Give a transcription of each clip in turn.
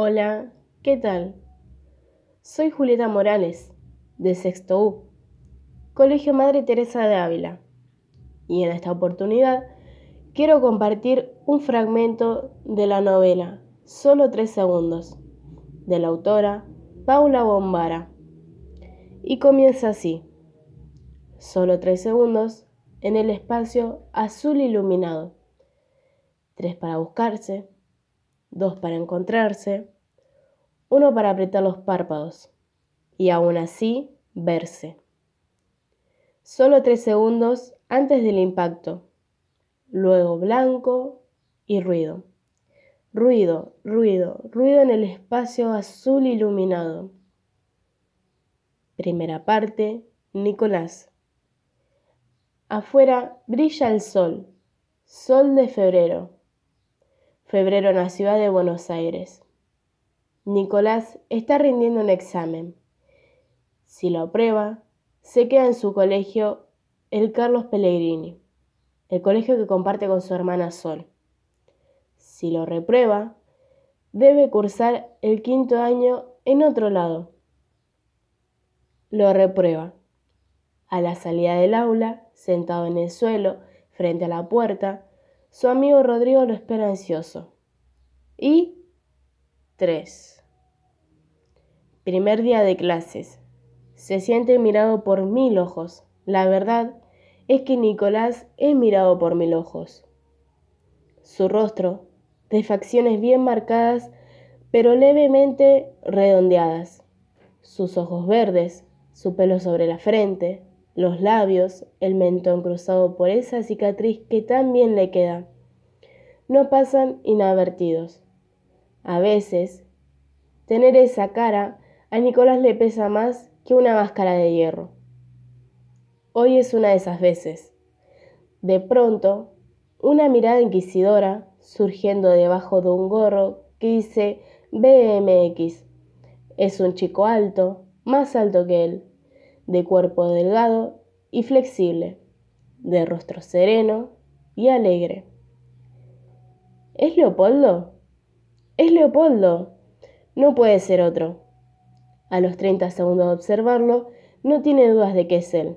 Hola, ¿qué tal? Soy Julieta Morales, de Sexto U, Colegio Madre Teresa de Ávila, y en esta oportunidad quiero compartir un fragmento de la novela Solo tres segundos, de la autora Paula Bombara. Y comienza así. Solo tres segundos en el espacio azul iluminado. Tres para buscarse, dos para encontrarse, uno para apretar los párpados y aún así verse. Solo tres segundos antes del impacto, luego blanco y ruido. Ruido, ruido, ruido en el espacio azul iluminado. Primera parte, Nicolás. Afuera brilla el sol, sol de febrero. Febrero en la ciudad de Buenos Aires. Nicolás está rindiendo un examen. Si lo aprueba, se queda en su colegio el Carlos Pellegrini, el colegio que comparte con su hermana Sol. Si lo reprueba, debe cursar el quinto año en otro lado. Lo reprueba. A la salida del aula, sentado en el suelo, frente a la puerta, su amigo Rodrigo lo espera ansioso. Y 3. Primer día de clases. Se siente mirado por mil ojos. La verdad es que Nicolás es mirado por mil ojos. Su rostro, de facciones bien marcadas, pero levemente redondeadas. Sus ojos verdes, su pelo sobre la frente, los labios, el mentón cruzado por esa cicatriz que tan bien le queda. No pasan inadvertidos. A veces, tener esa cara a Nicolás le pesa más que una máscara de hierro. Hoy es una de esas veces. De pronto, una mirada inquisidora surgiendo debajo de un gorro que dice BMX. Es un chico alto, más alto que él, de cuerpo delgado y flexible, de rostro sereno y alegre. ¿Es Leopoldo? Es Leopoldo. No puede ser otro. A los 30 segundos de observarlo, no tiene dudas de que es él.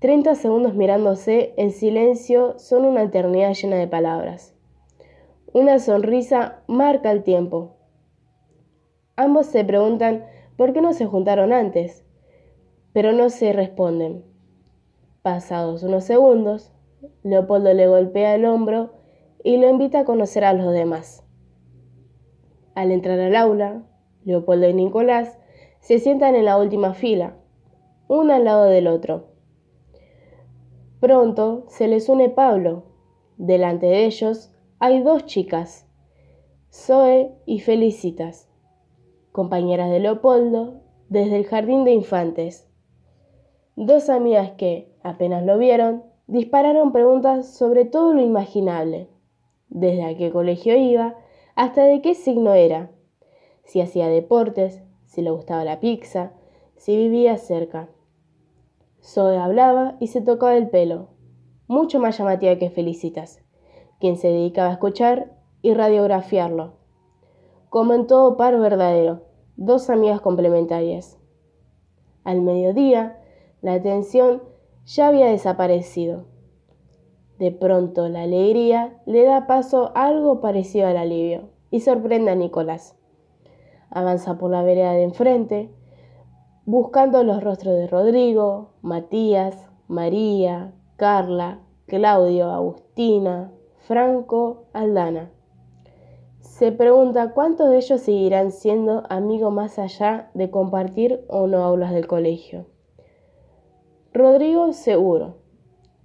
30 segundos mirándose en silencio son una eternidad llena de palabras. Una sonrisa marca el tiempo. Ambos se preguntan por qué no se juntaron antes pero no se responden. Pasados unos segundos, Leopoldo le golpea el hombro y lo invita a conocer a los demás. Al entrar al aula, Leopoldo y Nicolás se sientan en la última fila, uno al lado del otro. Pronto se les une Pablo. Delante de ellos hay dos chicas, Zoe y Felicitas, compañeras de Leopoldo desde el jardín de infantes. Dos amigas que, apenas lo vieron, dispararon preguntas sobre todo lo imaginable, desde a qué colegio iba hasta de qué signo era, si hacía deportes, si le gustaba la pizza, si vivía cerca. Zoe hablaba y se tocaba el pelo, mucho más llamativa que Felicitas, quien se dedicaba a escuchar y radiografiarlo. Como en todo par verdadero, dos amigas complementarias. Al mediodía, la tensión ya había desaparecido. De pronto la alegría le da paso algo parecido al alivio y sorprende a Nicolás. Avanza por la vereda de enfrente, buscando los rostros de Rodrigo, Matías, María, Carla, Claudio, Agustina, Franco, Aldana. Se pregunta cuántos de ellos seguirán siendo amigos más allá de compartir o no aulas del colegio. Rodrigo seguro.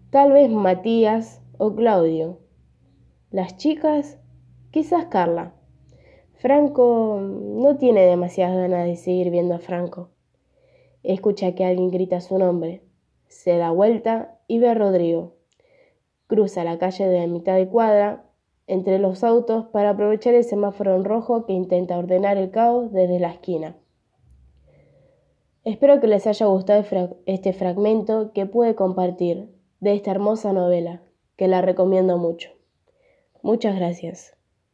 Tal vez Matías o Claudio. Las chicas, quizás Carla. Franco no tiene demasiadas ganas de seguir viendo a Franco. Escucha que alguien grita su nombre. Se da vuelta y ve a Rodrigo. Cruza la calle de mitad de cuadra entre los autos para aprovechar el semáforo en rojo que intenta ordenar el caos desde la esquina. Espero que les haya gustado este fragmento que pude compartir de esta hermosa novela, que la recomiendo mucho. Muchas gracias.